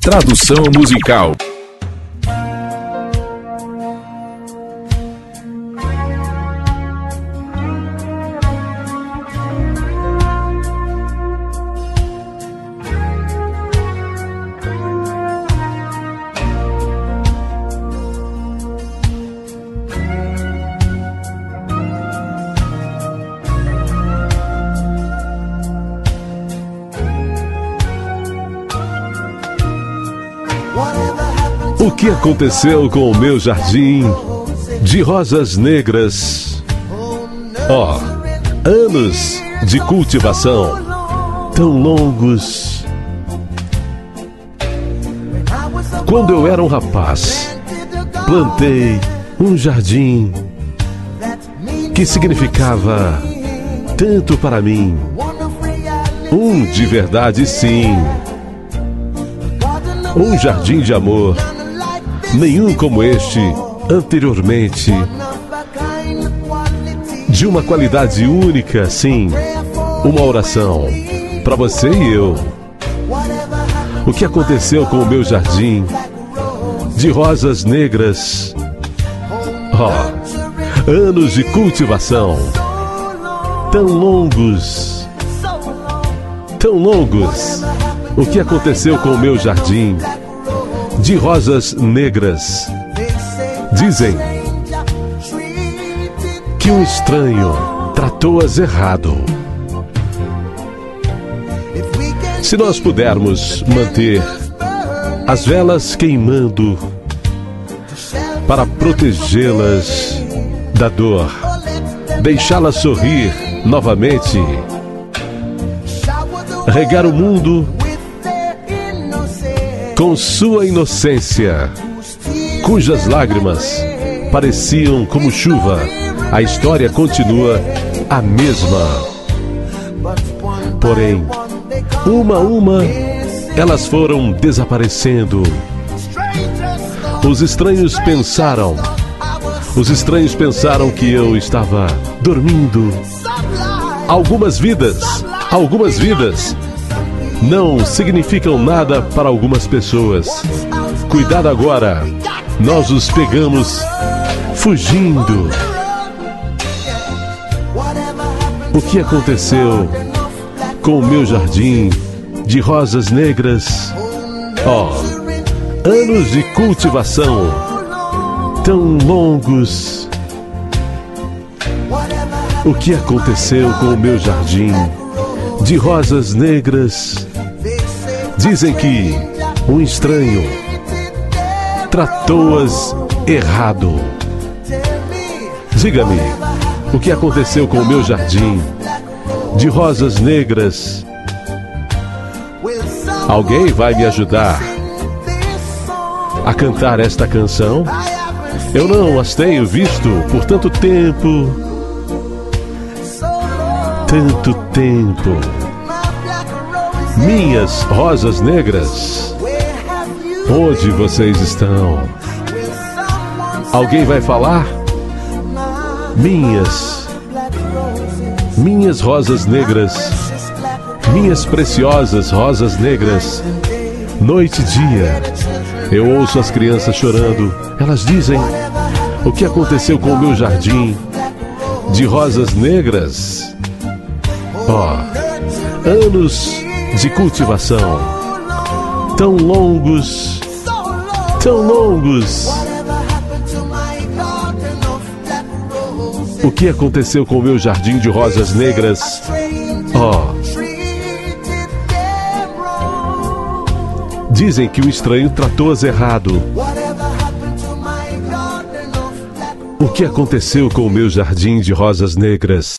Tradução musical. O que aconteceu com o meu jardim de rosas negras? Ó, oh, anos de cultivação tão longos. Quando eu era um rapaz, plantei um jardim que significava tanto para mim. Um de verdade, sim. Um jardim de amor nenhum como este anteriormente. De uma qualidade única, sim. Uma oração para você e eu. O que aconteceu com o meu jardim de rosas negras? Oh, anos de cultivação tão longos, tão longos. O que aconteceu com o meu jardim? De rosas negras. Dizem que um estranho tratou-as errado. Se nós pudermos manter as velas queimando para protegê-las da dor, deixá-las sorrir novamente, regar o mundo com sua inocência, cujas lágrimas pareciam como chuva, a história continua a mesma. Porém, uma a uma, elas foram desaparecendo. Os estranhos pensaram, os estranhos pensaram que eu estava dormindo. Algumas vidas, algumas vidas não significam nada para algumas pessoas. Cuidado agora, nós os pegamos fugindo. O que aconteceu com o meu jardim de rosas negras? Ó, oh, anos de cultivação tão longos. O que aconteceu com o meu jardim de rosas negras? Dizem que um estranho tratou-as errado. Diga-me, o que aconteceu com o meu jardim de rosas negras? Alguém vai me ajudar a cantar esta canção? Eu não as tenho visto por tanto tempo. Tanto tempo minhas rosas negras, onde vocês estão? Alguém vai falar? Minhas, minhas rosas negras, minhas preciosas rosas negras, noite e dia, eu ouço as crianças chorando. Elas dizem: O que aconteceu com o meu jardim de rosas negras? Ó, oh, anos de cultivação. Tão longos, tão longos. O que aconteceu com o meu jardim de rosas negras? Oh. Dizem que o estranho tratou-as errado. O que aconteceu com o meu jardim de rosas negras?